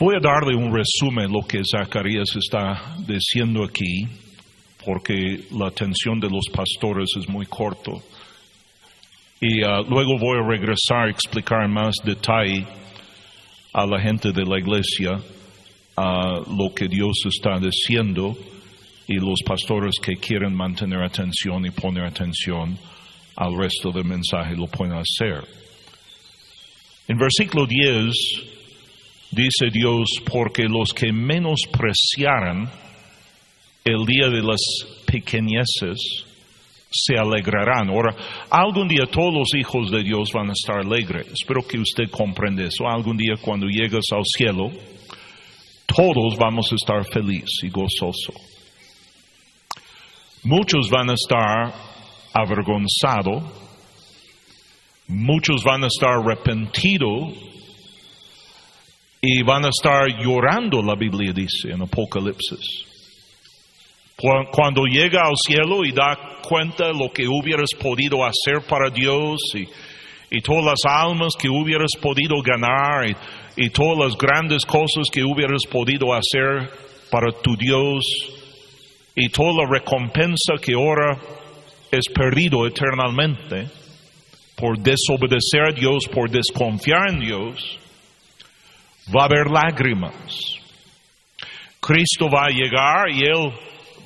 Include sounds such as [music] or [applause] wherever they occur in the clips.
Voy a darle un resumen de lo que Zacarías está diciendo aquí, porque la atención de los pastores es muy corto. Y uh, luego voy a regresar a explicar en más detalle a la gente de la iglesia uh, lo que Dios está diciendo y los pastores que quieren mantener atención y poner atención al resto del mensaje lo pueden hacer. En versículo 10 dice Dios, porque los que menospreciaran el día de las pequeñeces se alegrarán. Ahora, algún día todos los hijos de Dios van a estar alegres. Espero que usted comprenda eso. Algún día cuando llegues al cielo, todos vamos a estar felices y gozosos. Muchos van a estar avergonzados, muchos van a estar arrepentidos y van a estar llorando, la Biblia dice en Apocalipsis. Cuando llega al cielo y da cuenta de lo que hubieras podido hacer para Dios y, todas las almas que hubieras podido ganar y, y todas las grandes cosas que hubieras podido hacer para tu Dios y toda la recompensa que ahora es perdido eternamente por desobedecer a Dios, por desconfiar en Dios, va a haber lágrimas. Cristo va a llegar y Él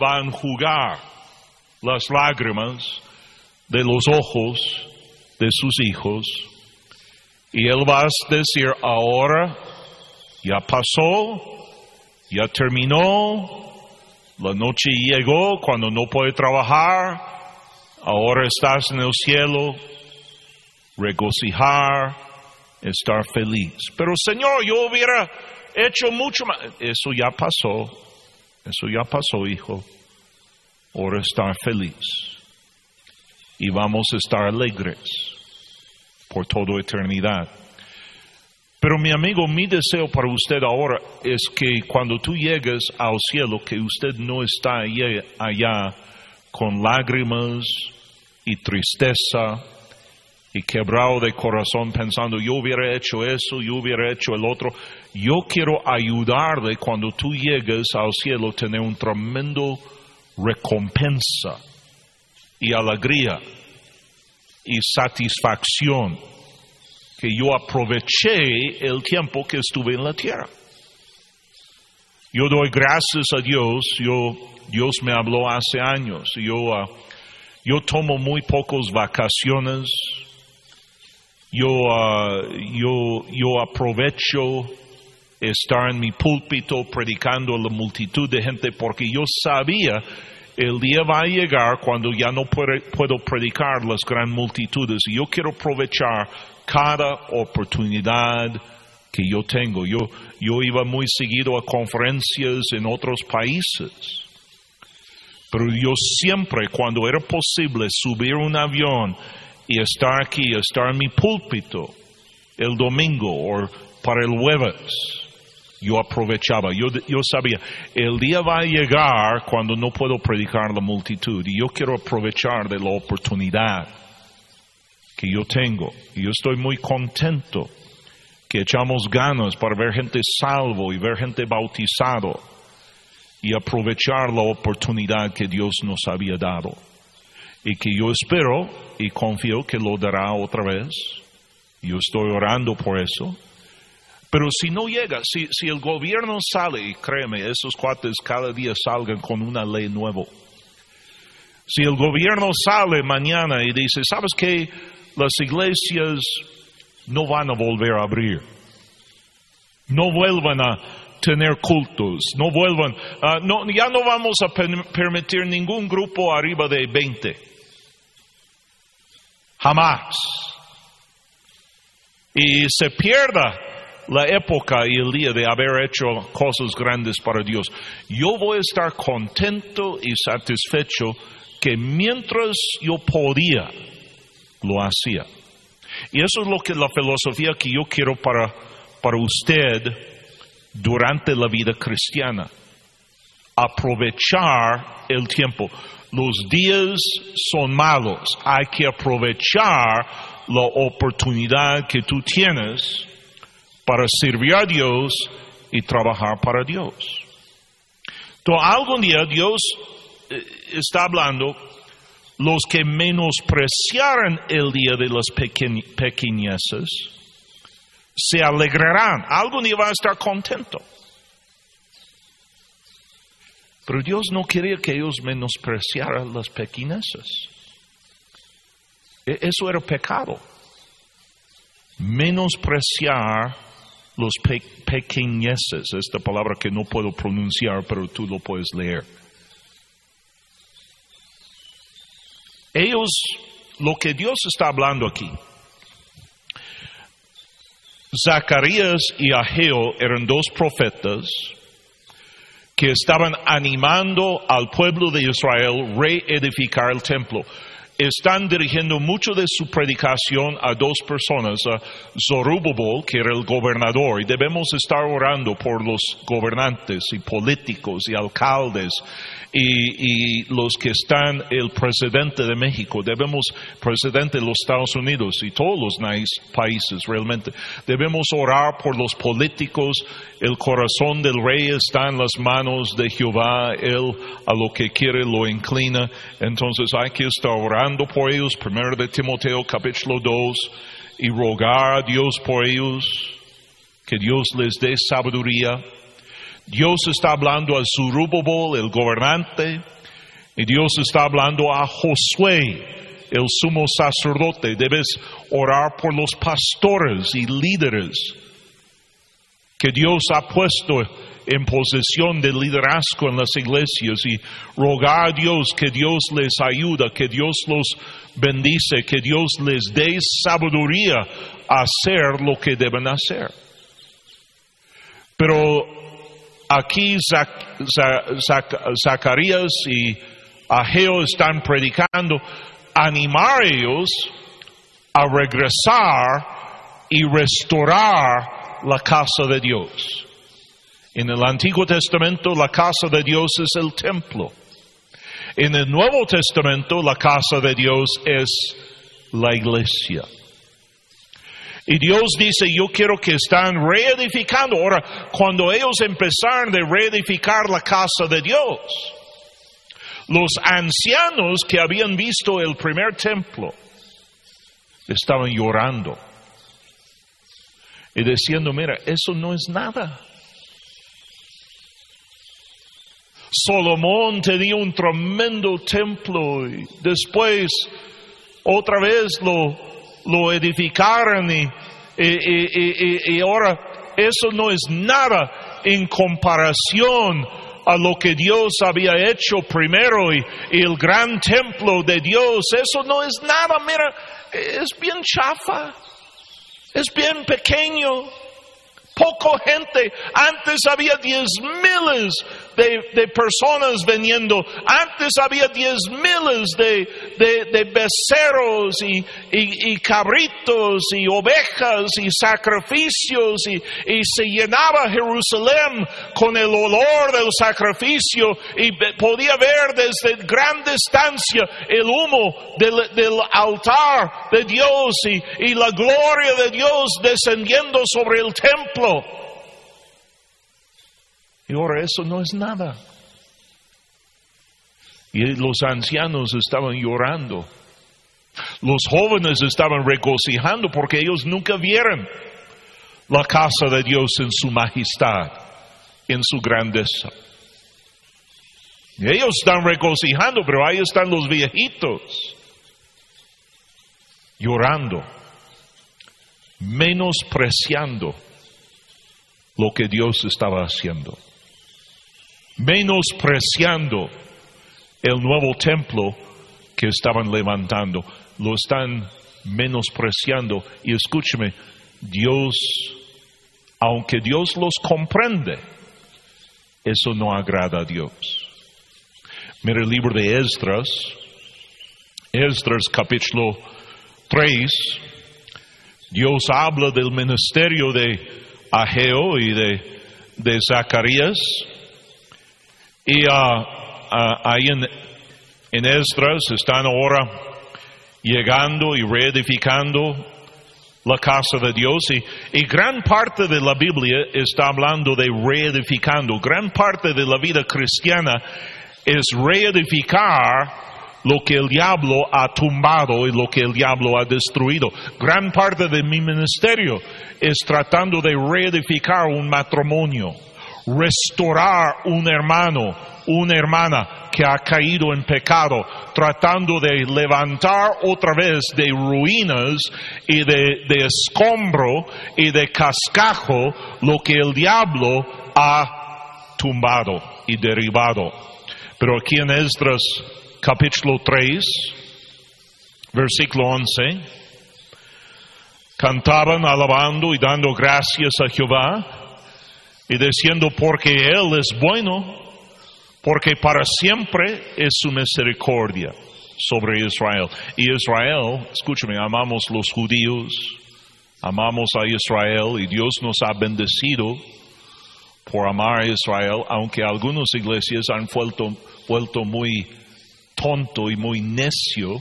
va a enjugar las lágrimas de los ojos de sus hijos y Él va a decir, ahora ya pasó, ya terminó, la noche llegó cuando no puede trabajar, ahora estás en el cielo, regocijar, estar feliz. Pero Señor, yo hubiera hecho mucho más. Eso ya pasó, eso ya pasó, hijo. Ahora estar feliz. Y vamos a estar alegres por toda eternidad. Pero mi amigo, mi deseo para usted ahora es que cuando tú llegues al cielo, que usted no está allá, allá con lágrimas y tristeza y quebrado de corazón pensando, yo hubiera hecho eso, yo hubiera hecho el otro. Yo quiero ayudarle cuando tú llegues al cielo tener un tremendo recompensa y alegría y satisfacción que yo aproveché el tiempo que estuve en la tierra. Yo doy gracias a Dios, yo, Dios me habló hace años, yo, ah, yo tomo muy pocas vacaciones, yo, ah, yo, yo aprovecho estar en mi púlpito predicando a la multitud de gente porque yo sabía el día va a llegar cuando ya no puedo predicar las gran multitudes yo quiero aprovechar cada oportunidad que yo tengo. Yo, yo iba muy seguido a conferencias en otros países, pero yo siempre, cuando era posible, subir un avión y estar aquí, estar en mi púlpito el domingo o para el jueves yo aprovechaba, yo, yo sabía, el día va a llegar cuando no puedo predicar a la multitud y yo quiero aprovechar de la oportunidad que yo tengo. Y yo estoy muy contento que echamos ganas para ver gente salvo y ver gente bautizado y aprovechar la oportunidad que Dios nos había dado. Y que yo espero y confío que lo dará otra vez. Yo estoy orando por eso pero si no llega, si, el gobierno sale, y créeme, esos cuates cada día salgan con una ley nueva. Si el gobierno sale mañana y dice, ¿sabes qué? Las iglesias no van a volver a abrir. No vuelvan a tener cultos. No vuelvan. no, ya no vamos a permitir ningún grupo arriba de 20. Jamás. Y se pierda la época y el día de haber hecho cosas grandes para Dios. Yo voy a estar contento y satisfecho que mientras yo podía, lo hacía. Y eso es lo que la filosofía que yo quiero para, para usted durante la vida cristiana. Aprovechar el tiempo. Los días son malos. Hay que aprovechar la oportunidad que tú tienes para servir a Dios y trabajar para Dios. Entonces, algún día Dios eh, está hablando, los que menospreciaran el día de las pequeñeces, se alegrarán. Algún día va a estar contento. Pero Dios no quería que ellos menospreciaran las pequeñeces. E-, eso era pecado. Menospreciar los pequeñeces, esta palabra que no puedo pronunciar, pero tú lo puedes leer. Ellos, lo que Dios está hablando aquí, Zacarías y Ageo eran dos profetas que estaban animando al pueblo de Israel reedificar el templo. Están dirigiendo mucho de su predicación a dos personas, a que era el gobernador, y debemos estar orando por los gobernantes y políticos y alcaldes y, los que están, el presidente de México, debemos, presidente de los Estados Unidos y todos los países realmente, debemos orar por los políticos, el corazón del rey está en las manos de Jehová, él a lo que quiere lo inclina, entonces hay que estar orando por ellos, primero de Timoteo capítulo 2, y rogar a Dios por ellos, que Dios les dé sabiduría Dios está hablando a Zurubobol, el gobernante, y Dios está hablando a Josué, el sumo sacerdote. Debes orar por los pastores y líderes que Dios ha puesto en posesión de liderazgo en las iglesias y rogar a Dios que Dios les ayuda, que Dios los bendice, que Dios les dé sabiduría a hacer lo que deben hacer. Pero aquí Zacarías y Ageo están predicando, animar a ellos a regresar y restaurar la casa de Dios. En el Antiguo Testamento la casa de Dios es el templo. En el Nuevo Testamento la casa de Dios es la iglesia. Y Dios dice, yo quiero que están reedificando. Ahora, cuando ellos empezaron de reedificar la casa de Dios, los ancianos que habían visto el primer templo estaban llorando y diciendo, mira, eso no es nada. Salomón tenía un tremendo templo y después otra vez lo lo edificaron y, y, ahora eso no es nada en comparación a lo que Dios había hecho primero y, el gran templo de Dios. Eso no es nada, mira, es bien chafa, es bien pequeño. Poco gente. Antes había diez miles de, personas veniendo. Antes había diez miles de, de, beceros y, y, cabritos y ovejas y sacrificios y, se llenaba Jerusalén con el olor del sacrificio y podía ver desde gran distancia el humo del, del altar de Dios y, y la gloria de Dios descendiendo sobre el templo. Eso no es nada. Y los ancianos estaban llorando. Los jóvenes estaban regocijando porque ellos nunca vieron la casa de Dios en su majestad, en su grandeza. Ellos están regocijando, pero ahí están los viejitos llorando, menospreciando lo que Dios estaba haciendo menospreciando el nuevo templo que estaban levantando. Lo están menospreciando. Y escúcheme, Dios, aunque Dios los comprende, eso no agrada a Dios. Mira el libro de Esdras, Esdras capítulo 3, Dios habla del ministerio de Ageo y de, de Zacarías y uh, uh, ahí en, en Esdras están ahora llegando y reedificando la casa de Dios y, y, gran parte de la Biblia está hablando de reedificando. Gran parte de la vida cristiana es reedificar lo que el diablo ha tumbado y lo que el diablo ha destruido. Gran parte de mi ministerio es tratando de reedificar un matrimonio, restaurar un hermano, una hermana que ha caído en pecado, tratando de levantar otra vez de ruinas y de, de escombro y de cascajo lo que el diablo ha tumbado y derribado. Pero aquí en Esdras capítulo 3, versículo 11, cantaban alabando y dando gracias a Jehová y diciendo porque Él es bueno, porque para siempre es su misericordia sobre Israel. Y Israel, escúchame, amamos los judíos, amamos a Israel y Dios nos ha bendecido por amar a Israel, aunque algunas iglesias han vuelto, vuelto muy tonto y muy necio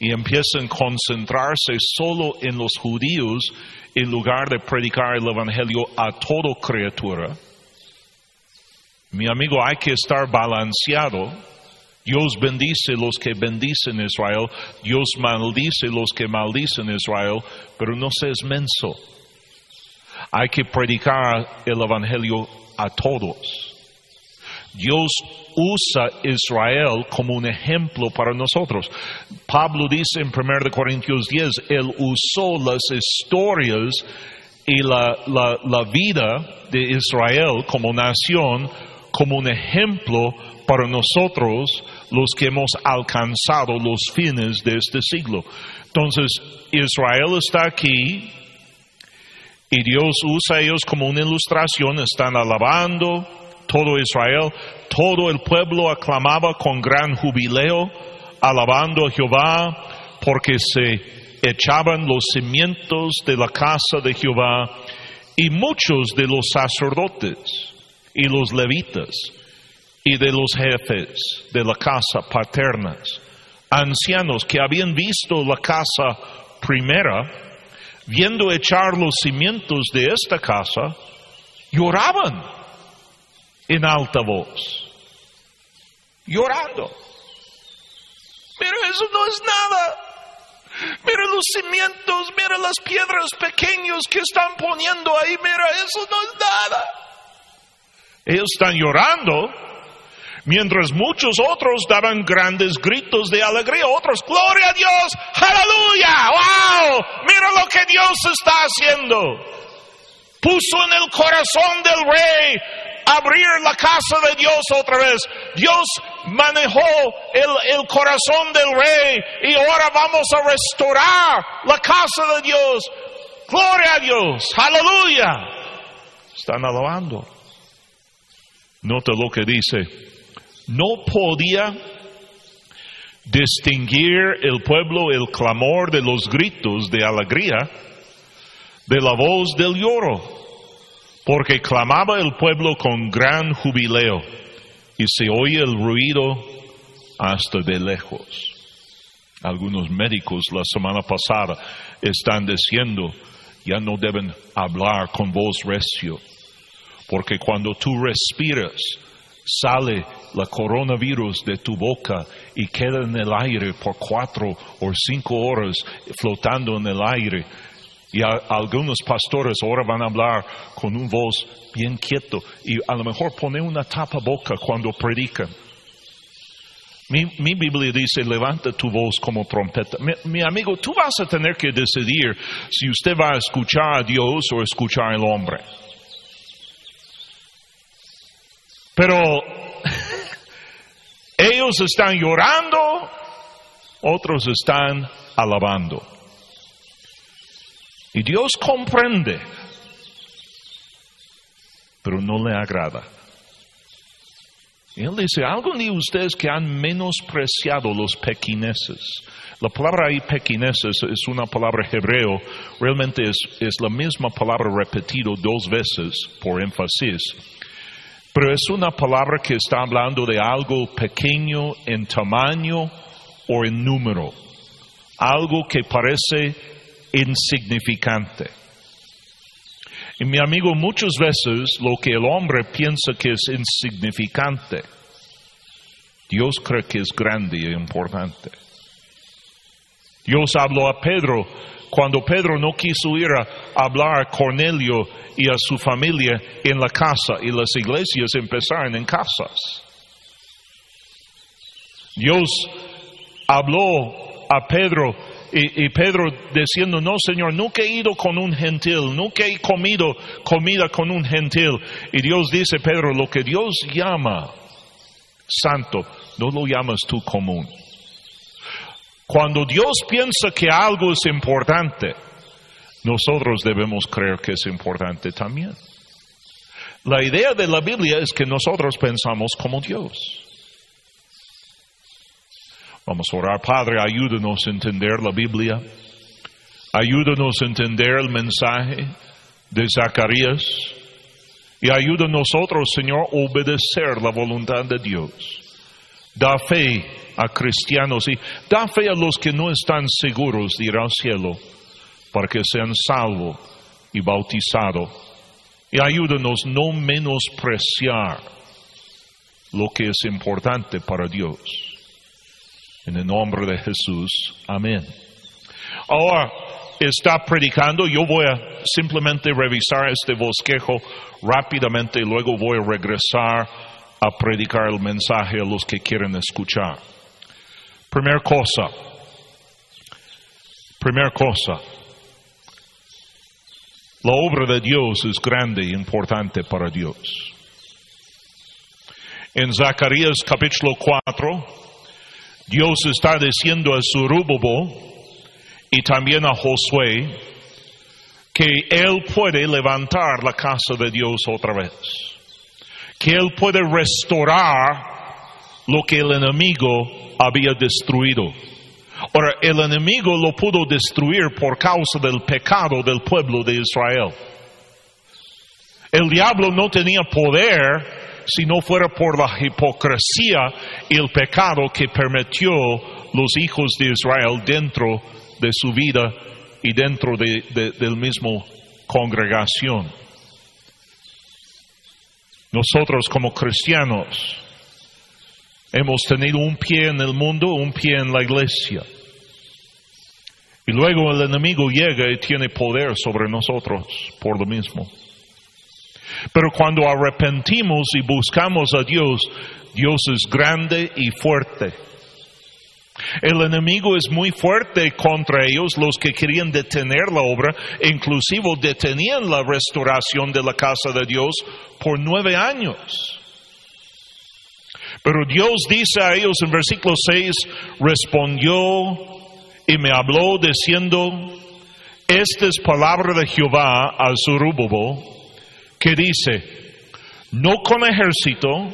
y empiezan a concentrarse solo en los judíos en lugar de predicar el Evangelio a toda criatura. Mi amigo, hay que estar balanceado. Dios bendice los que bendicen Israel, Dios maldice los que maldicen Israel, pero no seas menso. Hay que predicar el Evangelio a todos. Dios usa Israel como un ejemplo para nosotros. Pablo dice en 1 Corintios 10, Él usó las historias y la, la, vida de Israel como nación como un ejemplo para nosotros los que hemos alcanzado los fines de este siglo. Entonces, Israel está aquí y Dios usa a ellos como una ilustración, están alabando, todo Israel, todo el pueblo aclamaba con gran jubileo, alabando a Jehová, porque se echaban los cimientos de la casa de Jehová, y muchos de los sacerdotes y los levitas y de los jefes de la casa paternas, ancianos que habían visto la casa primera, viendo echar los cimientos de esta casa, lloraban en alta voz, llorando. Pero eso no es nada. Mira los cimientos, mira las piedras pequeñas que están poniendo ahí, mira, eso no es nada. Ellos están llorando, mientras muchos otros daban grandes gritos de alegría, otros, gloria a Dios, aleluya, wow, mira lo que Dios está haciendo. Puso en el corazón del rey abrir la casa de Dios otra vez. Dios manejó el, corazón del rey y ahora vamos a restaurar la casa de Dios. Gloria a Dios, aleluya. Están alabando. Nota lo que dice. No podía distinguir el pueblo el clamor de los gritos de alegría de la voz del lloro porque clamaba el pueblo con gran jubileo y se oye el ruido hasta de lejos. Algunos médicos la semana pasada están diciendo, ya no deben hablar con voz recio, porque cuando tú respiras, sale la coronavirus de tu boca y queda en el aire por cuatro o cinco horas flotando en el aire y algunos pastores ahora van a hablar con un voz bien quieto y a lo mejor pone una tapa boca cuando predican. Mi, Biblia dice, levanta tu voz como trompeta. Mi, amigo, tú vas a tener que decidir si usted va a escuchar a Dios o escuchar al hombre. Pero [laughs] ellos están llorando, otros están alabando. Y Dios comprende, pero no le agrada. Él dice, algo de ustedes que han menospreciado los pequineses. La palabra ahí pequineses es una palabra hebreo, realmente es, es la misma palabra repetido dos veces por énfasis. Pero es una palabra que está hablando de algo pequeño en tamaño o en número. Algo que parece insignificante. Y mi amigo, muchas veces lo que el hombre piensa que es insignificante, Dios cree que es grande y importante. Dios habló a Pedro cuando Pedro no quiso ir a hablar a Cornelio y a su familia en la casa y las iglesias empezaron en casas. Dios habló a Pedro y, Pedro diciendo, no Señor, nunca he ido con un gentil, nunca he comido comida con un gentil. Y Dios dice, Pedro, lo que Dios llama santo, no lo llamas tú común. Cuando Dios piensa que algo es importante, nosotros debemos creer que es importante también. La idea de la Biblia es que nosotros pensamos como Dios. Vamos a orar, Padre, ayúdanos a entender la Biblia. Ayúdanos a entender el mensaje de Zacarías. Y ayuda a nosotros, Señor, a obedecer la voluntad de Dios. Da fe a cristianos y da fe a los que no están seguros de ir al cielo para que sean salvos y bautizados. Y ayúdanos no menospreciar lo que es importante para Dios. En el nombre de Jesús. Amén. Ahora está predicando. Yo voy a simplemente revisar este bosquejo rápidamente y luego voy a regresar a predicar el mensaje a los que quieren escuchar. Primera cosa. Primera cosa. La obra de Dios es grande e importante para Dios. En Zacarías capítulo 4, Dios está diciendo a Zorúbabel y también a Josué que Él puede levantar la casa de Dios otra vez, que Él puede restaurar lo que el enemigo había destruido. Ahora, el enemigo lo pudo destruir por causa del pecado del pueblo de Israel. El diablo no tenía poder si no fuera por la hipocresía y el pecado que permitió los hijos de Israel dentro de su vida y dentro de, del mismo congregación. Nosotros como cristianos hemos tenido un pie en el mundo, un pie en la iglesia. Y luego el enemigo llega y tiene poder sobre nosotros por lo mismo. Pero cuando arrepentimos y buscamos a Dios, Dios es grande y fuerte. El enemigo es muy fuerte contra ellos, los que querían detener la obra, inclusive detenían la restauración de la casa de Dios por nueve años. Pero Dios dice a ellos en versículo 6, respondió y me habló diciendo, esta es palabra de Jehová a Zorobabel, que dice, no con ejército,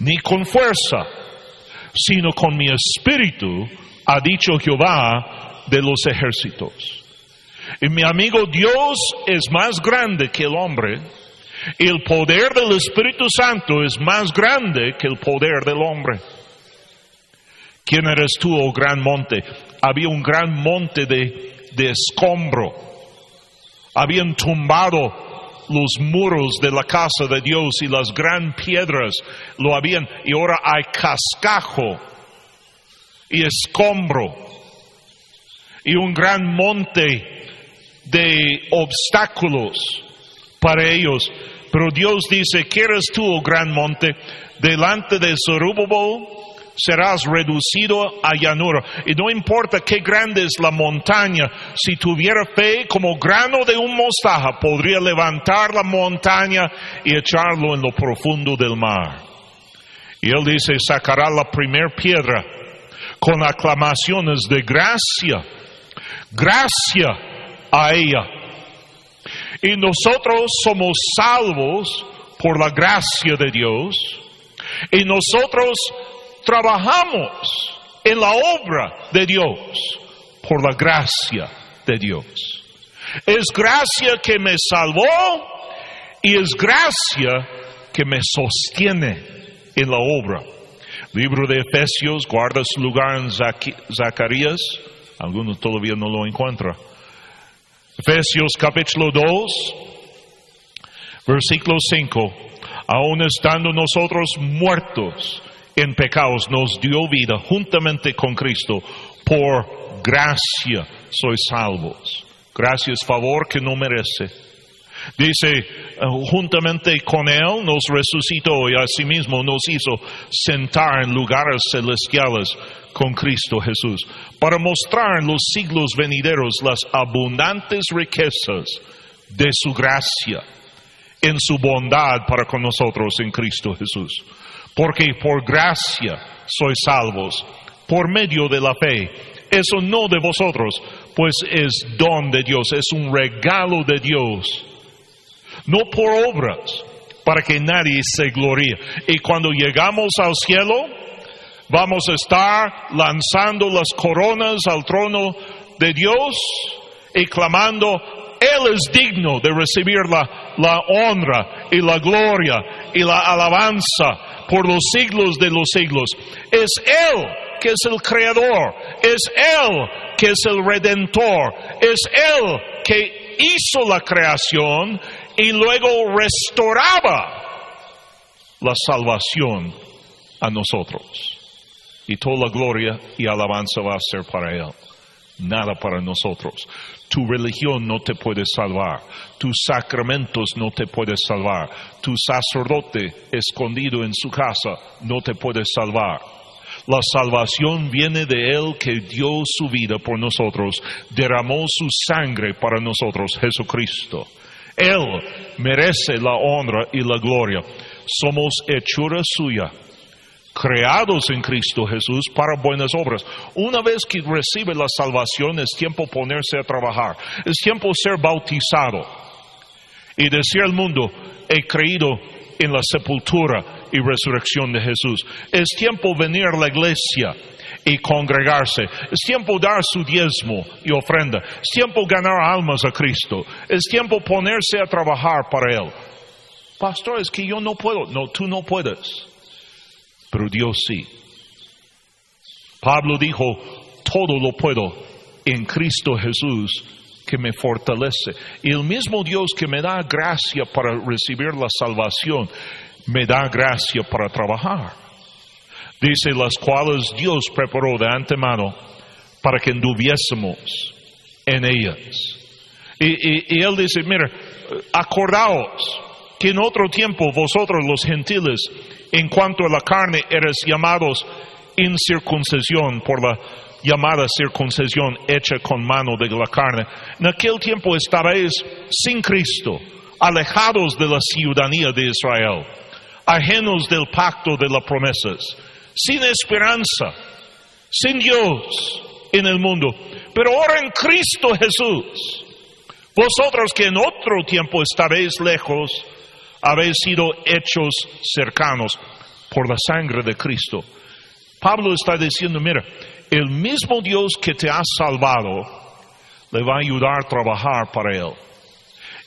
ni con fuerza, sino con mi espíritu, ha dicho Jehová de los ejércitos. Y mi amigo, Dios es más grande que el hombre, y el poder del Espíritu Santo es más grande que el poder del hombre. ¿Quién eres tú, oh gran monte? Había un gran monte de, de escombro. Habían tumbado los muros de la casa de Dios y las gran piedras lo habían, y ahora hay cascajo y escombro y un gran monte de obstáculos para ellos. Pero Dios dice, ¿quieres tú, oh gran monte, delante de Zorobabel? Serás reducido a llanura. Y no importa qué grande es la montaña, si tuviera fe como grano de un mostaja, podría levantar la montaña y echarlo en lo profundo del mar. Y él dice, sacará la primera piedra con aclamaciones de gracia, gracia a ella. Y nosotros somos salvos por la gracia de Dios. Y nosotros trabajamos en la obra de Dios por la gracia de Dios. Es gracia que me salvó y es gracia que me sostiene en la obra. Libro de Efesios guarda su lugar en Zacarías. Algunos todavía no lo encuentran. Efesios capítulo 2, versículo 5. Aun estando nosotros muertos en pecados, nos dio vida juntamente con Cristo. Por gracia sois salvos. Gracias, favor que no merece. Dice, eh, juntamente con Él nos resucitó y asimismo nos hizo sentar en lugares celestiales con Cristo Jesús, para mostrar en los siglos venideros las abundantes riquezas de su gracia en su bondad para con nosotros en Cristo Jesús. Porque por gracia sois salvos, por medio de la fe. Eso no de vosotros, pues es don de Dios, es un regalo de Dios. No por obras, para que nadie se gloríe. Y cuando llegamos al cielo, vamos a estar lanzando las coronas al trono de Dios y clamando, Él es digno de recibir la, la honra y la gloria y la alabanza por los siglos de los siglos. Es Él que es el creador, es Él que es el redentor, es Él que hizo la creación y luego restauraba la salvación a nosotros. Y toda la gloria y alabanza va a ser para Él, nada para nosotros. Tu religión no te puede salvar, tus sacramentos no te pueden salvar, tu sacerdote escondido en su casa no te puede salvar. La salvación viene de Él que dio su vida por nosotros, derramó su sangre para nosotros, Jesucristo. Él merece la honra y la gloria. Somos hechura suya, creados en Cristo Jesús para buenas obras. Una vez que recibe la salvación es tiempo ponerse a trabajar, es tiempo ser bautizado y decir al mundo, he creído en la sepultura y resurrección de Jesús. Es tiempo venir a la iglesia y congregarse. Es tiempo dar su diezmo y ofrenda. Es tiempo ganar almas a Cristo. Es tiempo ponerse a trabajar para Él. Pastor, es que yo no puedo. No, tú no puedes. Pero Dios sí. Pablo dijo, todo lo puedo en Cristo Jesús que me fortalece. Y el mismo Dios que me da gracia para recibir la salvación, me da gracia para trabajar. Dice, las cuales Dios preparó de antemano para que anduviésemos en ellas. Y, Él dice, mira, acordaos que en otro tiempo vosotros los gentiles, en cuanto a la carne, eres llamados incircuncisión por la llamada circuncisión hecha con mano de la carne. En aquel tiempo estaréis sin Cristo, alejados de la ciudadanía de Israel, ajenos del pacto de las promesas sin esperanza, sin Dios en el mundo. Pero ahora en Cristo Jesús, vosotros que en otro tiempo estaréis lejos, habéis sido hechos cercanos por la sangre de Cristo. Pablo está diciendo, mira, el mismo Dios que te ha salvado, le va a ayudar a trabajar para Él.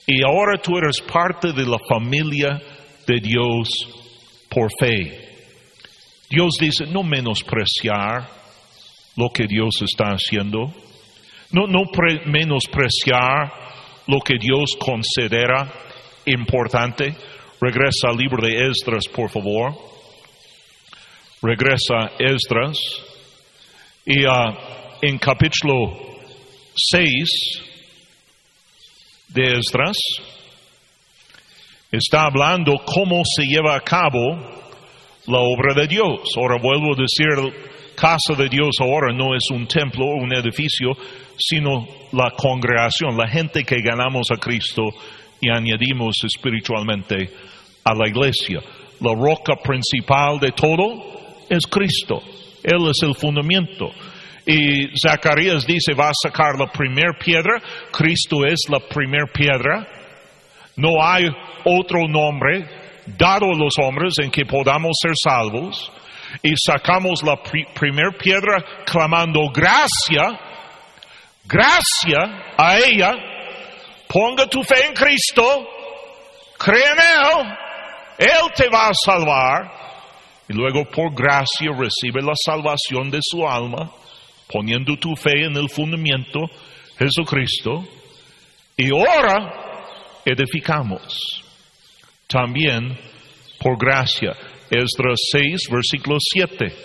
Y ahora tú eres parte de la familia de Dios por fe. Dios dice, no menospreciar lo que Dios está haciendo, no, no menospreciar lo que Dios considera importante. Regresa al libro de Esdras, por favor. Regresa Esdras. Y ah, en capítulo 6 de Esdras está hablando cómo se lleva a cabo la obra de Dios. Ahora vuelvo a decir, casa de Dios ahora no es un templo, un edificio, sino la congregación, la gente que ganamos a Cristo y añadimos espiritualmente a la iglesia. La roca principal de todo es Cristo. Él es el fundamento. Y Zacarías dice, va a sacar la primera piedra. Cristo es la primera piedra. No hay otro nombre dado a los hombres en que podamos ser salvos y sacamos la primera piedra clamando gracia, gracia a ella, ponga tu fe en Cristo, cree en Él, Él te va a salvar y luego por gracia recibe la salvación de su alma, poniendo tu fe en el fundamento Jesucristo Y ahora edificamos. También por gracia. Esdras 6, versículo 7.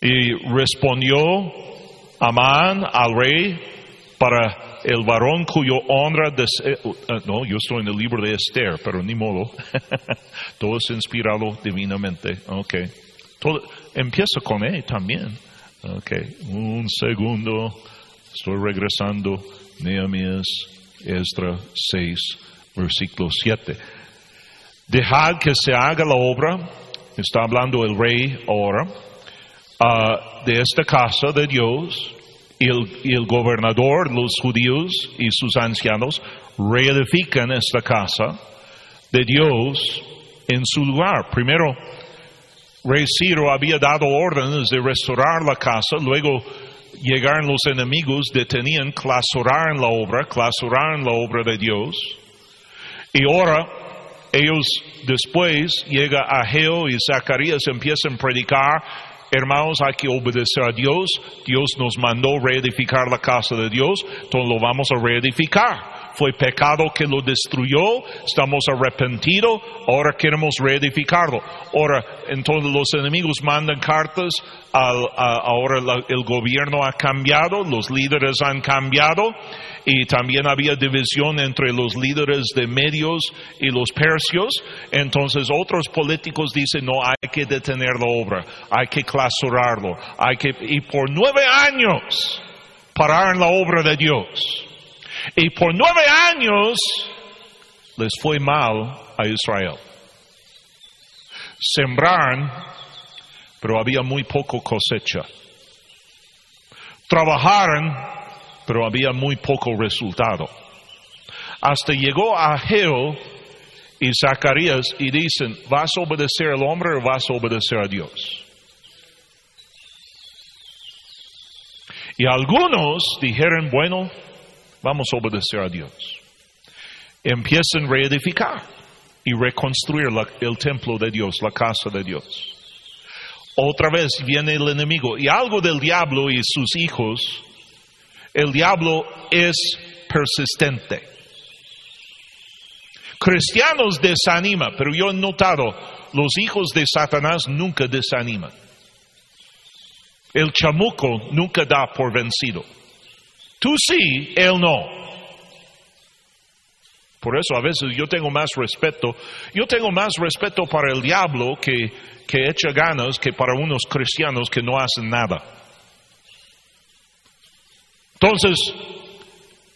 Y respondió Amán al rey para el varón cuyo honra desea, uh, no, yo estoy en el libro de Esther, pero ni modo, [laughs] todo es inspirado divinamente, ok, todo, empieza con él también, ok, un segundo, estoy regresando, Nehemías, Esdras 6, versículo 7. Dejad que se haga la obra, está hablando el rey ahora, uh, de esta casa de Dios, y el, gobernador, los judíos y sus ancianos reedifican esta casa de Dios en su lugar. Primero, Rey Ciro había dado órdenes de restaurar la casa, luego llegaron los enemigos, detenían, clausuraron la obra, clausuraron la obra de Dios, y ahora ellos después llega Ageo y Zacarías empiezan a predicar Hermanos, hay que obedecer a Dios. Dios nos mandó reedificar la casa de Dios, entonces lo vamos a reedificar. Fue pecado que lo destruyó, estamos arrepentidos, ahora queremos reedificarlo. Ahora, entonces los enemigos mandan cartas, al, a, ahora la, el gobierno ha cambiado, los líderes han cambiado y también había división entre los líderes de medios y los persios. Entonces otros políticos dicen, no, hay que detener la obra, hay que clausurarlo, hay que, y por nueve años parar la obra de Dios. Y por nueve años les fue mal a Israel. Sembraron, pero había muy poco cosecha. Trabajaron, pero había muy poco resultado. Hasta llegó a Geo y Zacarías y dicen, ¿vas a obedecer al hombre o vas a obedecer a Dios? Y algunos dijeron, bueno, vamos a obedecer a Dios. Empiezan a reedificar y reconstruir el templo de Dios, la casa de Dios. Otra vez viene el enemigo y algo del diablo y sus hijos el diablo es persistente. Cristianos desanima, pero yo he notado, los hijos de Satanás nunca desaniman. El chamuco nunca da por vencido. Tú sí, él no. Por eso a veces yo tengo más respeto, yo tengo más respeto para el diablo que, que echa ganas que para unos cristianos que no hacen nada. Entonces,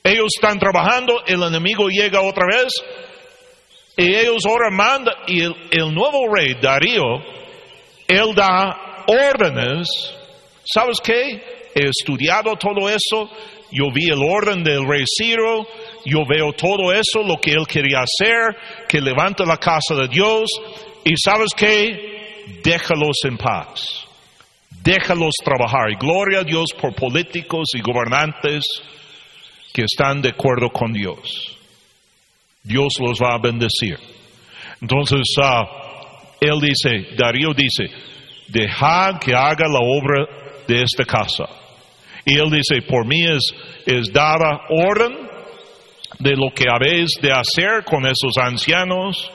ellos están trabajando, el enemigo llega otra vez, y ellos ahora mandan, y el, el nuevo rey, Darío, él da órdenes. ¿Sabes qué? He estudiado todo eso, yo vi el orden del rey Ciro, yo veo todo eso, lo que él quería hacer, que levanta la casa de Dios, y ¿sabes qué? Déjalos en paz. Déjalos trabajar. Y gloria a Dios por políticos y gobernantes que están de acuerdo con Dios. Dios los va a bendecir. Entonces, uh, él dice, Darío dice, dejad que haga la obra de esta casa. Y él dice, por mí es, es dada orden de lo que habéis de hacer con esos ancianos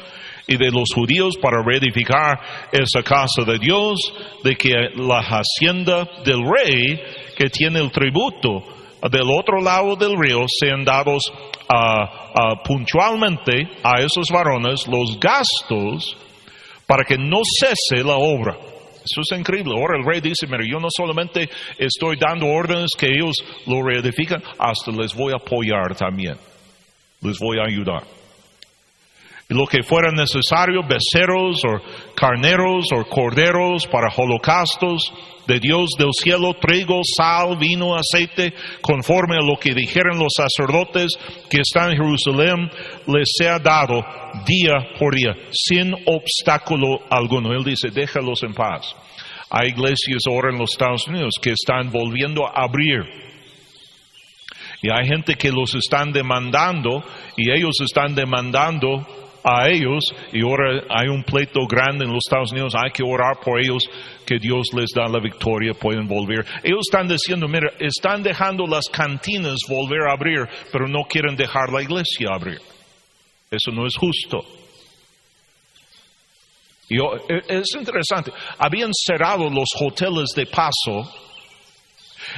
y de los judíos para reedificar esa casa de Dios, de que la hacienda del rey que tiene el tributo del otro lado del río sean dados puntualmente a esos varones los gastos para que no cese la obra. Eso es increíble. Ahora el rey dice, mira, yo no solamente estoy dando órdenes que ellos lo reedifican, hasta les voy a apoyar también. Les voy a ayudar lo que fuera necesario, becerros o carneros o corderos para holocaustos de Dios del cielo, trigo, sal, vino, aceite, conforme a lo que dijeron los sacerdotes que están en Jerusalén, les sea dado día por día, sin obstáculo alguno. Él dice, déjalos en paz. Hay iglesias ahora en los Estados Unidos que están volviendo a abrir. Y hay gente que los están demandando y ellos están demandando a ellos y ahora hay un pleito grande en los Estados Unidos, hay que orar por ellos, que Dios les da la victoria, pueden volver. Ellos están diciendo, mira, están dejando las cantinas volver a abrir, pero no quieren dejar la iglesia abrir. Eso no es justo. Y e, es interesante, habían cerrado los hoteles de paso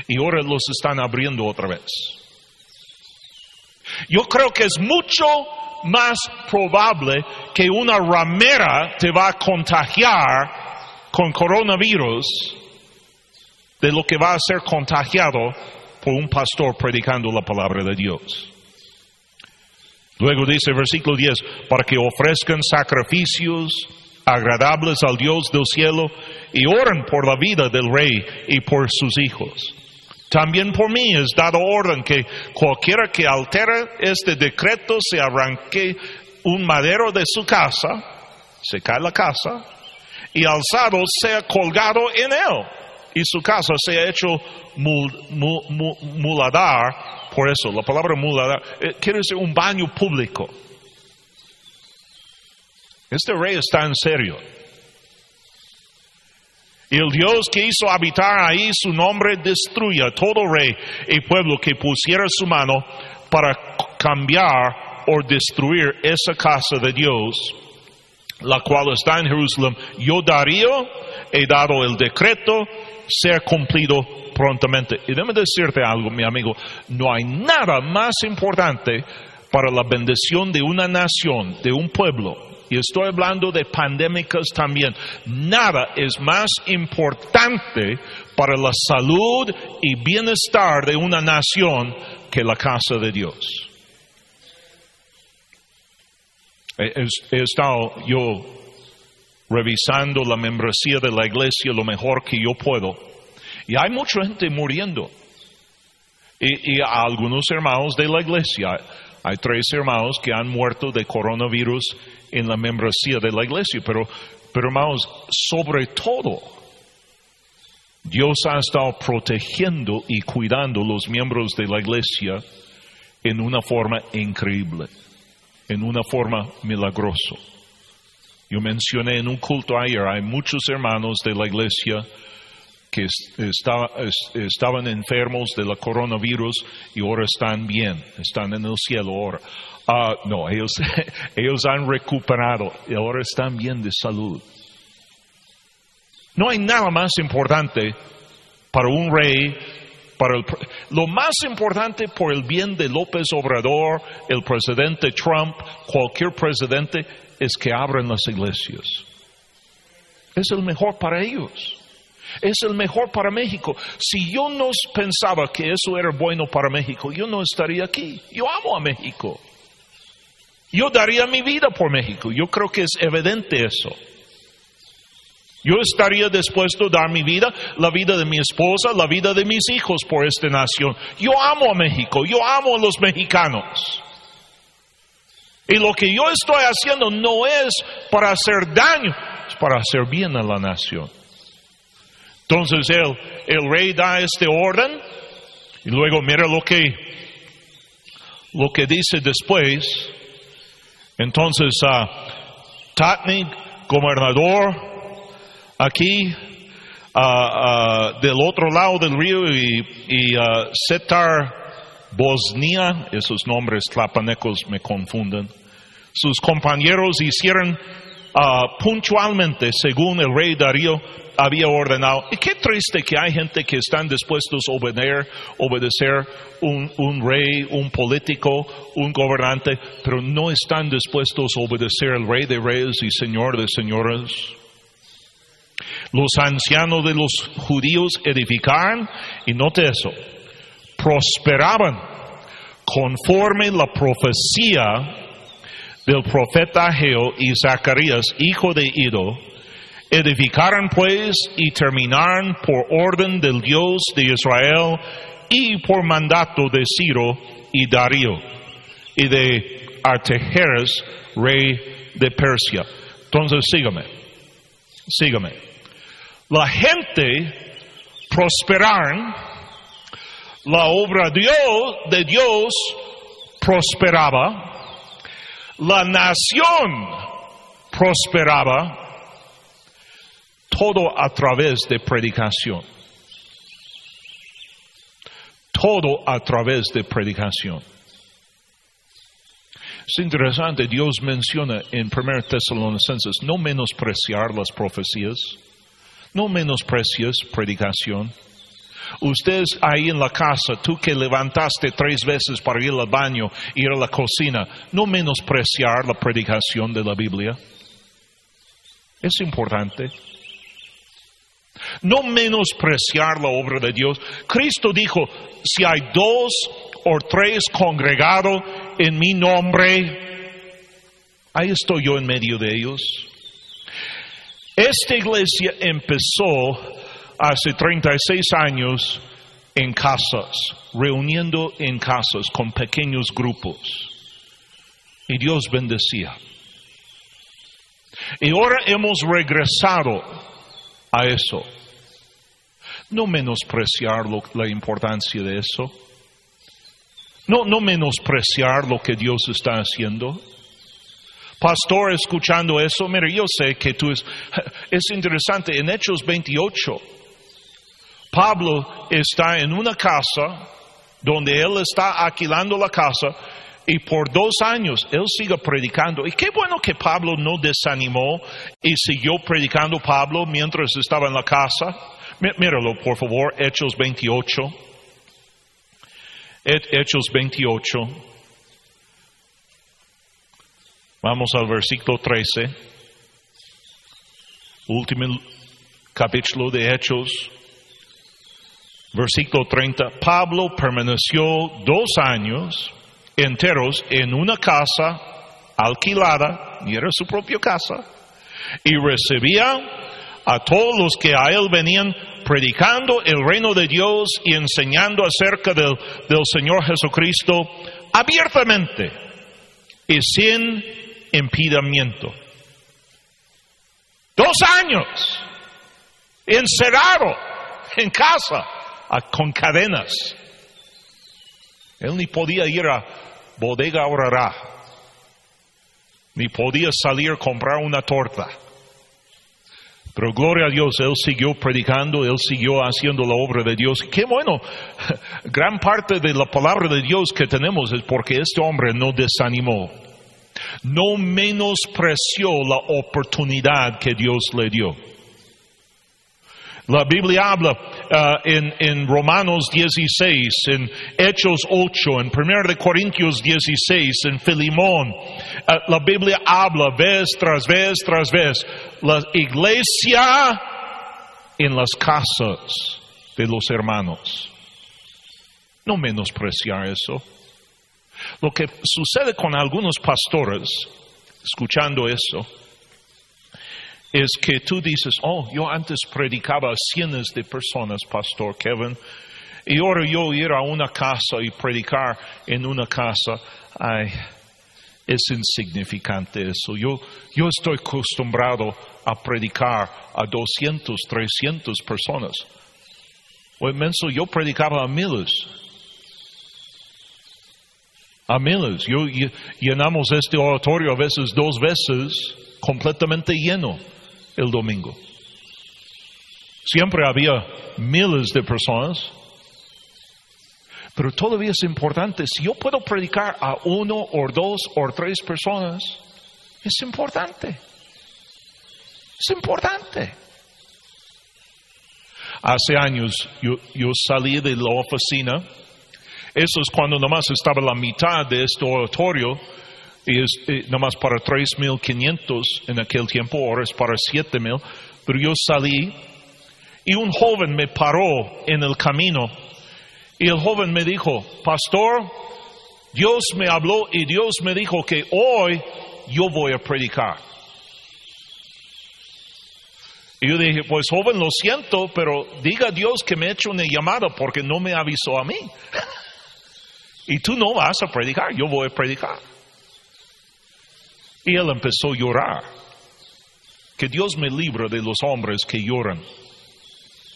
y ahora los están abriendo otra vez. Yo creo que es mucho más probable que una ramera te va a contagiar con coronavirus de lo que va a ser contagiado por un pastor predicando la palabra de Dios. Luego dice el versículo 10, para que ofrezcan sacrificios agradables al Dios del cielo y oren por la vida del rey y por sus hijos. También por mí es dado orden que cualquiera que altere este decreto se arranque un madero de su casa, se cae la casa, y alzado sea colgado en él, y su casa sea hecho muladar. Por eso, la palabra muladar eh, quiere decir un baño público. Este rey está en serio. El Dios que hizo habitar ahí su nombre destruya todo rey y pueblo que pusiera su mano para cambiar o destruir esa casa de Dios, la cual está en Jerusalén. Yo Darío he dado el decreto ser cumplido prontamente. Y déjame decirte algo, mi amigo, no hay nada más importante para la bendición de una nación, de un pueblo, y estoy hablando de pandémicas también, nada es más importante para la salud y bienestar de una nación que la casa de Dios. He, estado yo revisando la membresía de la iglesia lo mejor que yo puedo. Y hay mucha gente muriendo. Y, y algunos hermanos de la iglesia, hay tres hermanos que han muerto de coronavirus en la membresía de la iglesia, pero, pero hermanos, sobre todo, Dios ha estado protegiendo y cuidando los miembros de la iglesia en una forma increíble, en una forma milagrosa. Yo mencioné en un culto ayer, hay muchos hermanos de la iglesia que estaban enfermos de la coronavirus y ahora están bien, están en el cielo ahora. Ah, no, ellos, [laughs] ellos han recuperado y ahora están bien de salud. No hay nada más importante para un rey, para el, lo más importante por el bien de López Obrador, el presidente Trump, cualquier presidente, es que abran las iglesias. Es el mejor para ellos. Es el mejor para México. Si yo no pensaba que eso era bueno para México, yo no estaría aquí. Yo amo a México. Yo daría mi vida por México. Yo creo que es evidente eso. Yo estaría dispuesto a dar mi vida, la vida de mi esposa, la vida de mis hijos por esta nación. Yo amo a México, yo amo a los mexicanos. Y lo que yo estoy haciendo no es para hacer daño, es para hacer bien a la nación. Entonces el, el rey da este orden y luego mira lo que, lo que dice después. Entonces, uh, Tatney, gobernador, aquí, uh, del otro lado del río, y, y Setar Bosnia, esos nombres tlapanecos me confunden, sus compañeros hicieron puntualmente, según el rey Darío, había ordenado. Y qué triste que hay gente que están dispuestos a obedecer, obedecer un, rey, un político, un gobernante, pero no están dispuestos a obedecer al rey de reyes y señor de señores. Los ancianos de los judíos edificaron, y note eso, prosperaban conforme la profecía del profeta Geo y Zacarías, hijo de Ido, Edificaron pues y terminaron por orden del Dios de Israel y por mandato de Ciro y Darío y de Artajerjes, rey de Persia. Entonces sígame, sígame. La gente prosperaron, la obra de Dios prosperaba, la nación prosperaba, todo a través de predicación. Todo a través de predicación. Es interesante, Dios menciona en 1 Tesalonicenses no menospreciar las profecías, no menosprecies predicación. Ustedes ahí en la casa, tú que levantaste tres veces para ir al baño, ir a la cocina, no menospreciar la predicación de la Biblia. Es importante. No menospreciar la obra de Dios. Cristo dijo, si hay dos o tres congregados en mi nombre, ahí estoy yo en medio de ellos. Esta iglesia empezó hace 36 años en casas, reuniendo en casas con pequeños grupos. Y Dios bendecía. Y ahora hemos regresado a eso. No menospreciar la importancia de eso. No, no menospreciar lo que Dios está haciendo. Pastor, escuchando eso, mire, yo sé que tú es, [laughs] es interesante, en Hechos 28, Pablo está en una casa donde él está alquilando la casa y por dos años él sigue predicando. Y qué bueno que Pablo no desanimó y siguió predicando Pablo mientras estaba en la casa. Míralo, por favor, Hechos 28. Hechos 28. Vamos al versículo 13. Último capítulo de Hechos. Versículo 30. Pablo permaneció dos años enteros en una casa alquilada, y era su propia casa, y recibía a todos los que a él venían predicando el reino de Dios y enseñando acerca del, del Señor Jesucristo abiertamente y sin impedimento. Dos años encerrado en casa con cadenas. Él ni podía ir a bodega ahorrará, ni podía salir a comprar una torta. Pero gloria a Dios, Él siguió predicando, Él siguió haciendo la obra de Dios. Qué bueno, [laughs] gran parte de la palabra de Dios que tenemos es porque este hombre no desanimó, no menospreció la oportunidad que Dios le dio. La Biblia habla uh, en, Romanos 16, en Hechos 8, en 1 de Corintios 16, en Filimón. Uh, la Biblia habla vez tras vez tras vez. La iglesia en las casas de los hermanos. No menospreciar eso. Lo que sucede con algunos pastores, escuchando eso, es que tú dices, oh, yo antes predicaba a cientos de personas, Pastor Kevin, y ahora yo ir a una casa y predicar en una casa, ay, es insignificante eso. Yo, yo estoy acostumbrado a predicar a 200, 300 personas. O inmenso, yo predicaba a miles. A miles. Yo, llenamos este oratorio a veces dos veces completamente lleno el domingo. Siempre había miles de personas, pero todavía es importante, si yo puedo predicar a uno o dos o tres personas, es importante. Es importante. Hace años yo, yo salí de la oficina, eso es cuando nomás estaba la mitad de este oratorio, y es eh, nomás para 3.500 en aquel tiempo, ahora es para 7.000, pero yo salí y un joven me paró en el camino y el joven me dijo, pastor, Dios me habló y Dios me dijo que hoy yo voy a predicar. Y yo dije, pues joven, lo siento, pero diga Dios que me ha hecho una llamada porque no me avisó a mí. [laughs] y tú no vas a predicar, yo voy a predicar. Él empezó a llorar. Que Dios me libre de los hombres que lloran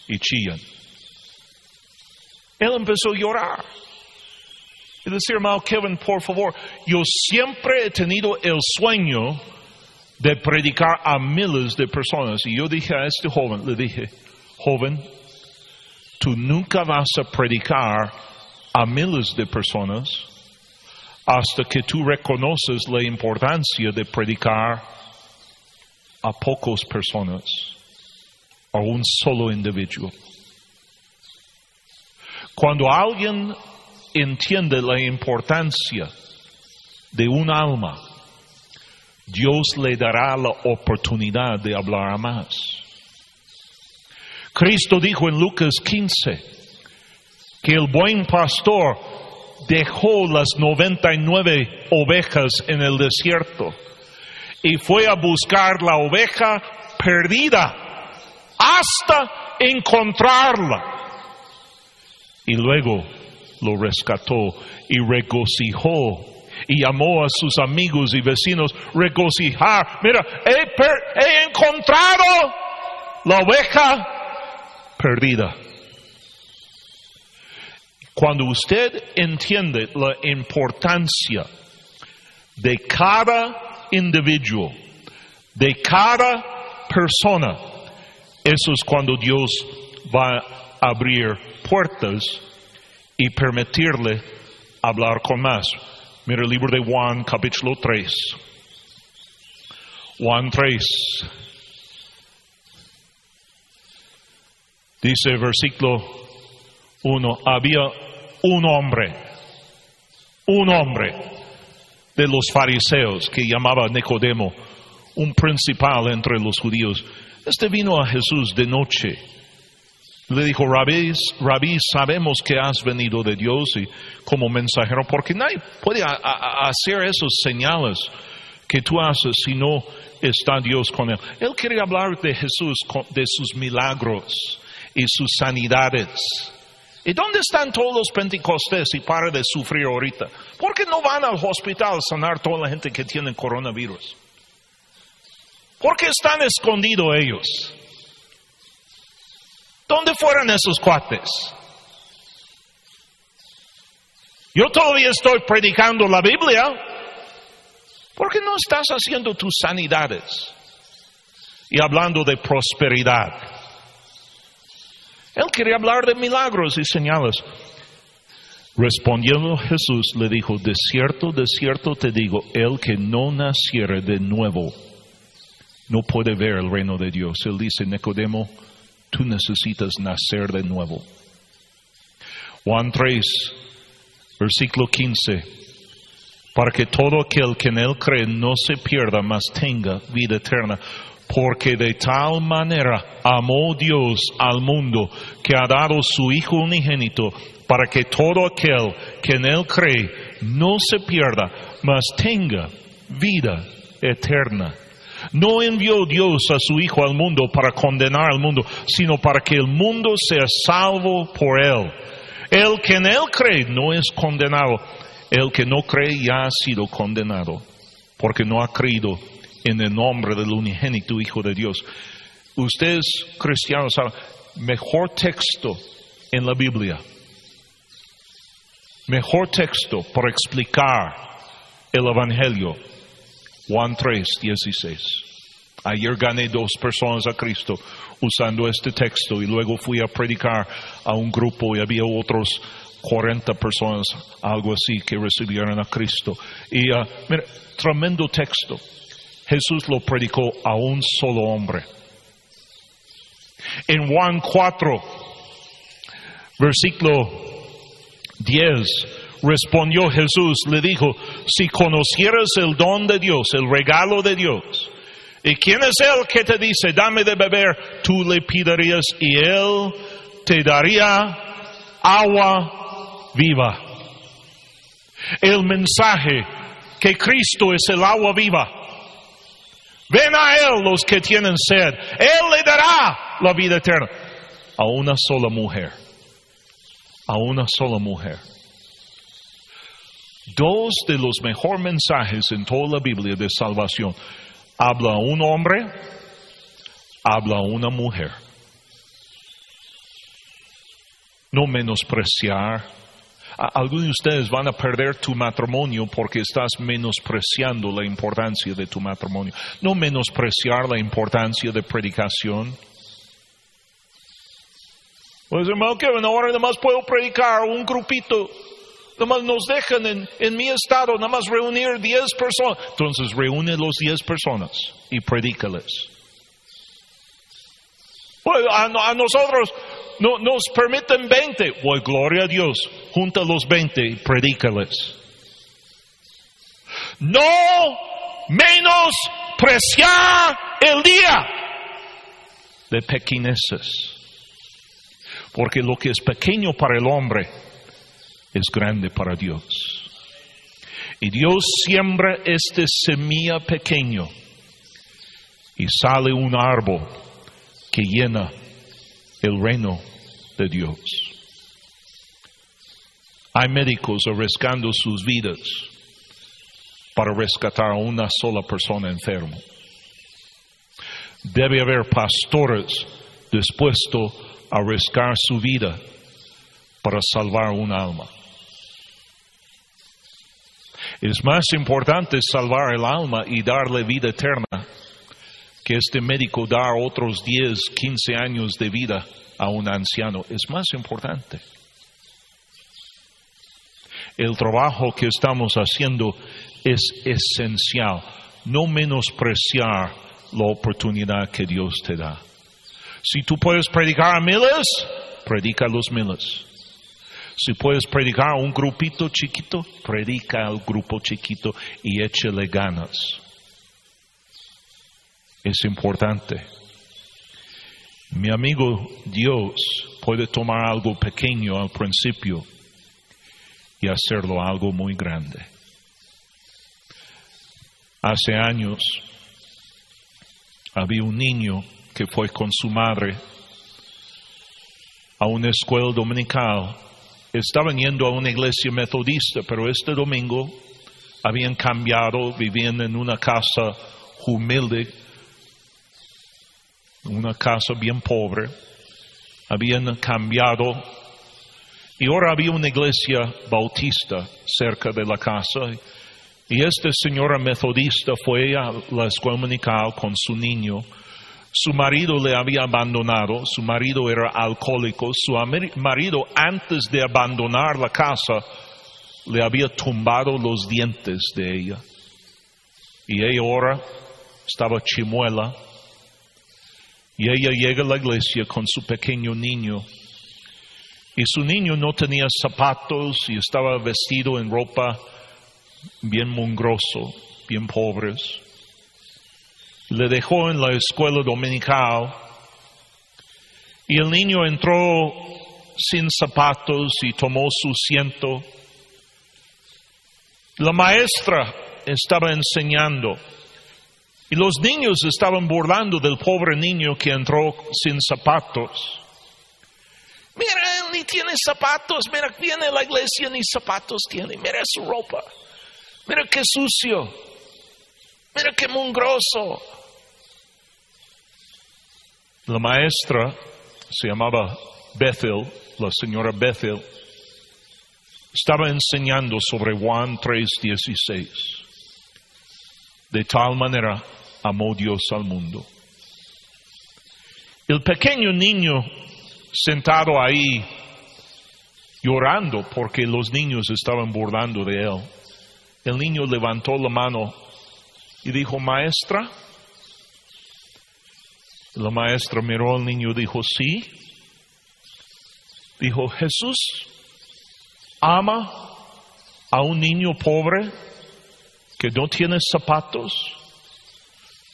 y chillan. Él empezó a llorar. Y decir, hermano Kevin, por favor, yo siempre he tenido el sueño de predicar a miles de personas. Y yo dije a este joven, le dije, joven, tú nunca vas a predicar a miles de personas hasta que tú reconoces la importancia de predicar a pocas personas, a un solo individuo. Cuando alguien entiende la importancia de un alma, Dios le dará la oportunidad de hablar a más. Cristo dijo en Lucas 15 que el buen pastor dejó las 99 ovejas en el desierto y fue a buscar la oveja perdida hasta encontrarla. Y luego lo rescató y regocijó y llamó a sus amigos y vecinos regocijar. Mira, he, encontrado la oveja perdida. Cuando usted entiende la importancia de cada individuo, de cada persona, eso es cuando Dios va a abrir puertas y permitirle hablar con más. Mira el libro de Juan, capítulo 3. Juan 3. Dice versículo 1, había un hombre, un hombre de los fariseos que llamaba Nicodemo, un principal entre los judíos. Este vino a Jesús de noche le dijo, rabí, sabemos que has venido de Dios y como mensajero, porque nadie puede hacer esos señales que tú haces si no está Dios con él. Él quería hablar de Jesús, de sus milagros y sus sanidades. ¿Y dónde están todos los pentecostés y para de sufrir ahorita? ¿Por qué no van al hospital a sanar toda la gente que tiene coronavirus? ¿Por qué están escondidos ellos? ¿Dónde fueron esos cuates? Yo todavía estoy predicando la Biblia. ¿Por qué no estás haciendo tus sanidades y hablando de prosperidad? Él quería hablar de milagros y señales. Respondiendo Jesús le dijo, de cierto, de cierto te digo, el que no naciere de nuevo no puede ver el reino de Dios. Él dice, Nicodemo, tú necesitas nacer de nuevo. Juan 3, versículo 15. Para que todo aquel que en él cree no se pierda, mas tenga vida eterna. Porque de tal manera amó Dios al mundo que ha dado su Hijo unigénito para que todo aquel que en él cree no se pierda, mas tenga vida eterna. No envió Dios a su Hijo al mundo para condenar al mundo, sino para que el mundo sea salvo por él. El que en él cree no es condenado. El que no cree ya ha sido condenado, porque no ha creído en el nombre del unigénito Hijo de Dios. Ustedes cristianos saben, mejor texto en la Biblia, mejor texto para explicar el Evangelio Juan 3, 16. Ayer gané dos personas a Cristo usando este texto y luego fui a predicar a un grupo y había otros 40 personas, algo así, que recibieron a Cristo. Y uh, mira, tremendo texto. Jesús lo predicó a un solo hombre. En Juan 4, versículo 10, Respondió Jesús, le dijo, si conocieras el don de Dios, el regalo de Dios, ¿y quién es el que te dice, dame de beber? Tú le pedirías y él te daría agua viva. El mensaje que Cristo es el agua viva. Ven a Él los que tienen sed. Él le dará la vida eterna a una sola mujer. A una sola mujer. Dos de los mejores mensajes en toda la Biblia de salvación. Habla un hombre, habla una mujer. No menospreciar. Algunos de ustedes van a perder tu matrimonio porque estás menospreciando la importancia de tu matrimonio. No menospreciar la importancia de predicación. Pues hermano Kevin, ahora nada más puedo predicar un grupito. Nada más nos dejan en, en mi estado, nada más reunir 10 personas. Entonces reúne los 10 personas y predícales. Pues a, a nosotros no, nos permiten 20. Pues gloria a Dios, junta los 20 y predícales. No menospreciar el día de pequineces. Porque lo que es pequeño para el hombre es grande para Dios. Y Dios siembra este semilla pequeño y sale un árbol que llena el reino de Dios. Hay médicos arriesgando sus vidas para rescatar a una sola persona enferma. Debe haber pastores dispuestos a arriesgar su vida para salvar un alma. Es más importante salvar el alma y darle vida eterna que este médico dar otros 10, 15 años de vida a un anciano. Es más importante. El trabajo que estamos haciendo es esencial. No menospreciar la oportunidad que Dios te da. Si tú puedes predicar a miles, predica a los miles. Si puedes predicar a un grupito chiquito, predica al grupo chiquito y échale ganas. Es importante. Mi amigo Dios puede tomar algo pequeño al principio y hacerlo algo muy grande. Hace años había un niño que fue con su madre a una escuela dominical. Estaban yendo a una iglesia metodista, pero este domingo habían cambiado, vivían en una casa humilde, una casa bien pobre, habían cambiado y ahora había una iglesia bautista cerca de la casa y esta señora metodista fue a la escuela dominical con su niño su marido le había abandonado, su marido era alcohólico, su marido antes de abandonar la casa le había tumbado los dientes de ella. Y ella ahora estaba chimuela. Y ella llega a la iglesia con su pequeño niño. Y su niño no tenía zapatos y estaba vestido en ropa bien mungroso, bien pobres le dejó en la escuela dominical y el niño entró sin zapatos y tomó su ciento. La maestra estaba enseñando y los niños estaban burlando del pobre niño que entró sin zapatos. Mira, ni tiene zapatos, mira, viene a la iglesia ni zapatos tiene, mira su ropa, mira qué sucio, mira qué mungroso. La maestra se llamaba Bethel, la señora Bethel, estaba enseñando sobre Juan 3:16. De tal manera amó Dios al mundo. El pequeño niño sentado ahí llorando porque los niños estaban burlando de él. El niño levantó la mano y dijo, maestra, la maestra miró al niño y dijo, sí. Dijo, Jesús ama a un niño pobre que no tiene zapatos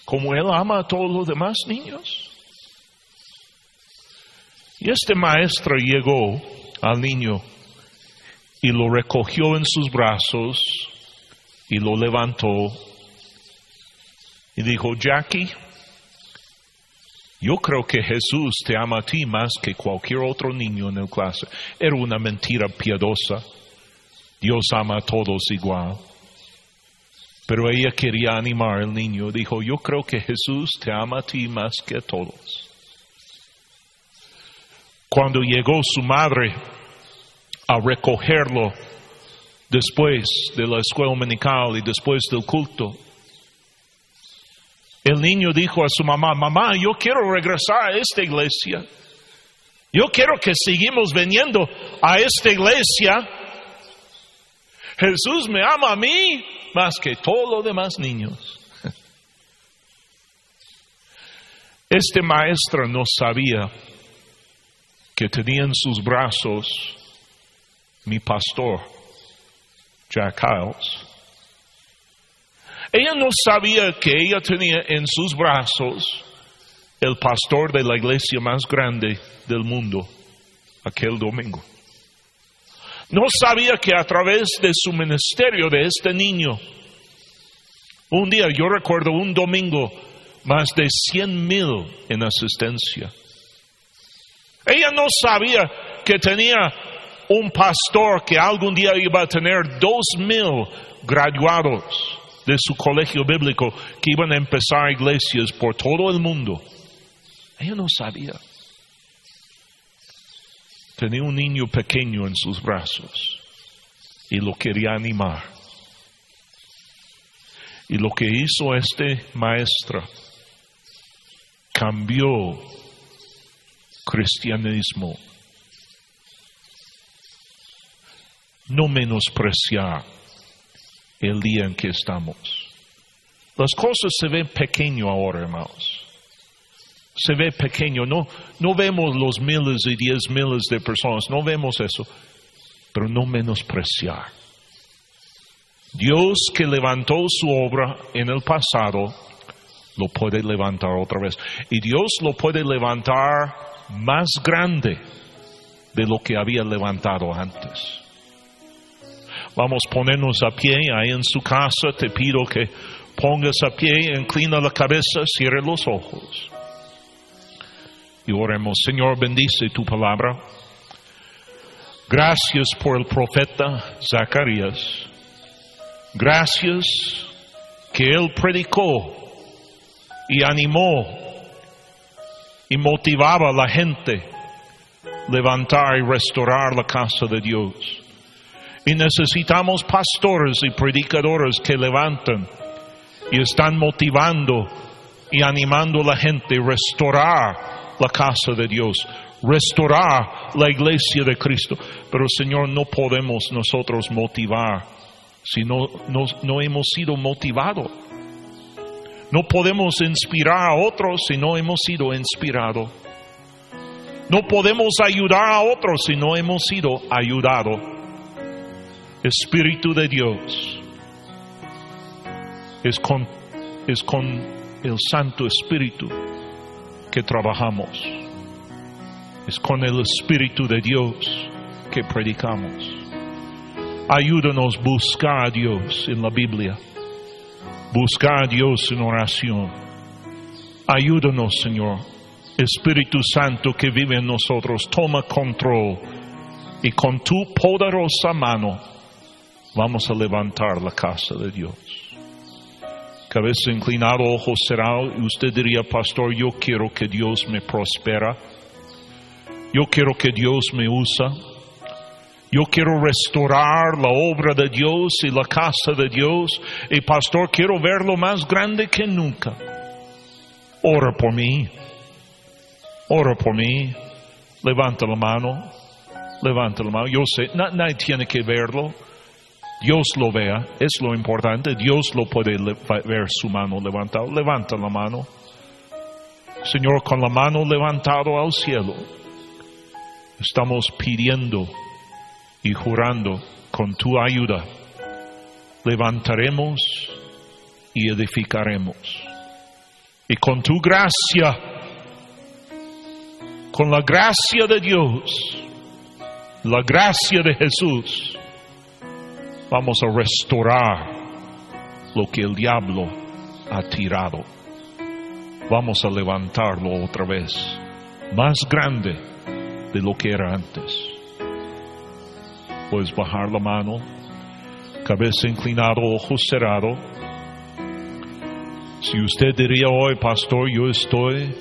como él ama a todos los demás niños. Y este maestro llegó al niño y lo recogió en sus brazos y lo levantó y dijo, Jackie, yo creo que Jesús te ama a ti más que cualquier otro niño en el clase. Era una mentira piadosa. Dios ama a todos igual. Pero ella quería animar al niño. Dijo, yo creo que Jesús te ama a ti más que a todos. Cuando llegó su madre a recogerlo después de la escuela dominical y después del culto. El niño dijo a su mamá, mamá, yo quiero regresar a esta iglesia. Yo quiero que sigamos viniendo a esta iglesia. Jesús me ama a mí más que todos los demás niños. Este maestro no sabía que tenía en sus brazos mi pastor, Jack Hiles. Ella no sabía que ella tenía en sus brazos el pastor de la iglesia más grande del mundo aquel domingo. No sabía que a través de su ministerio de este niño, un día, yo recuerdo un domingo, más de cien mil en asistencia. Ella no sabía que tenía un pastor que algún día iba a tener dos mil graduados de su colegio bíblico que iban a empezar iglesias por todo el mundo. Ella no sabía. Tenía un niño pequeño en sus brazos y lo quería animar. Y lo que hizo este maestro cambió cristianismo. No menospreciar el día en que estamos. Las cosas se ven pequeño ahora, hermanos. Se ve pequeño, no, no vemos los miles y diez miles de personas, no vemos eso, pero no menospreciar. Dios que levantó su obra en el pasado, lo puede levantar otra vez. Y Dios lo puede levantar más grande de lo que había levantado antes. Vamos a ponernos a pie ahí en su casa. Te pido que pongas a pie, inclina la cabeza, cierre los ojos. Oremos, Señor, bendice tu palabra. Gracias por el profeta Zacarías. Gracias que él predicó y animó y motivaba a la gente levantar y restaurar la casa de Dios. Y necesitamos pastores y predicadores que levantan y están motivando y animando a la gente a restaurar la casa de Dios, restaurar la iglesia de Cristo. Pero Señor, no podemos nosotros motivar si no, no hemos sido motivados. No podemos inspirar a otros si no hemos sido inspirados. No podemos ayudar a otros si no hemos sido ayudados. Espíritu de Dios es con, es con el Santo Espíritu que trabajamos. Es con el Espíritu de Dios que predicamos. Ayúdanos a buscar a Dios en la Biblia buscar a Dios en oración. Ayúdanos, Señor. Espíritu Santo que vive en nosotros, toma control y con tu poderosa mano vamos a levantar la casa de Dios. Cabeza inclinada, ojos cerrados, y usted diría, pastor, yo quiero que Dios me prospera. Yo quiero que Dios me usa. Yo quiero restaurar la obra de Dios y la casa de Dios. Y pastor, quiero verlo más grande que nunca. Ora por mí. Ora por mí. Levanta la mano. Levanta la mano. Yo sé, nadie tiene que verlo. Dios lo vea. Es lo importante. Dios lo puede ver su mano levantada. Levanta la mano. Señor, con la mano levantada al cielo, estamos pidiendo y jurando con tu ayuda, levantaremos y edificaremos. Y con tu gracia, con la gracia de Dios, la gracia de Jesús, vamos a restaurar lo que el diablo ha tirado. Vamos a levantarlo otra vez, más grande de lo que era antes. Puedes bajar la mano, cabeza inclinada, ojos cerrados. Si usted diría hoy, pastor, yo estoy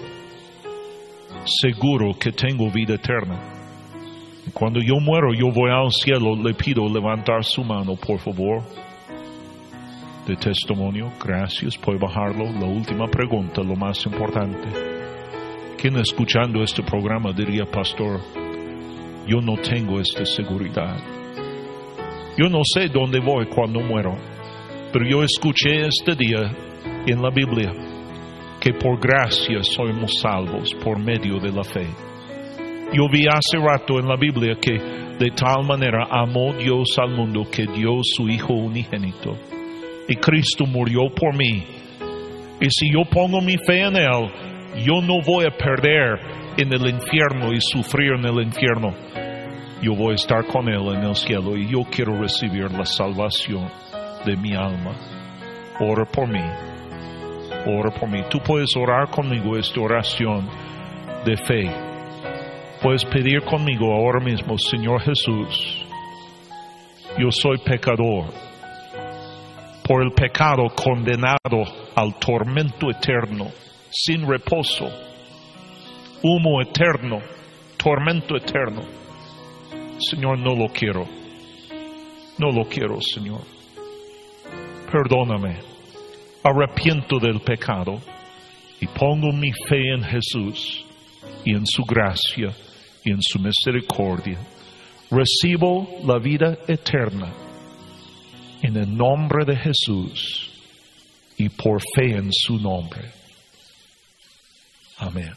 seguro que tengo vida eterna. Cuando yo muero, yo voy al cielo, le pido levantar su mano, por favor. De testimonio, gracias, puede bajarlo. La última pregunta, lo más importante. ¿Quién escuchando este programa diría, pastor, yo no tengo esta seguridad? Yo no sé dónde voy cuando muero, pero yo escuché este día en la Biblia que por gracia somos salvos por medio de la fe. Yo vi hace rato en la Biblia que de tal manera amó Dios al mundo que dio su Hijo unigénito. Y Cristo murió por mí. Y si yo pongo mi fe en Él, yo no voy a perder en el infierno y sufrir en el infierno. Yo voy a estar con Él en el cielo y yo quiero recibir la salvación de mi alma. Ora por mí. Ora por mí. Tú puedes orar conmigo esta oración de fe. Puedes pedir conmigo ahora mismo, Señor Jesús, yo soy pecador. Por el pecado condenado al tormento eterno, sin reposo, humo eterno, tormento eterno. Señor, no lo quiero. No lo quiero, Señor. Perdóname. Arrepiento del pecado y pongo mi fe en Jesús y en su gracia en su misericordia. Recibo la vida eterna en el nombre de Jesús y por fe en su nombre. Amén.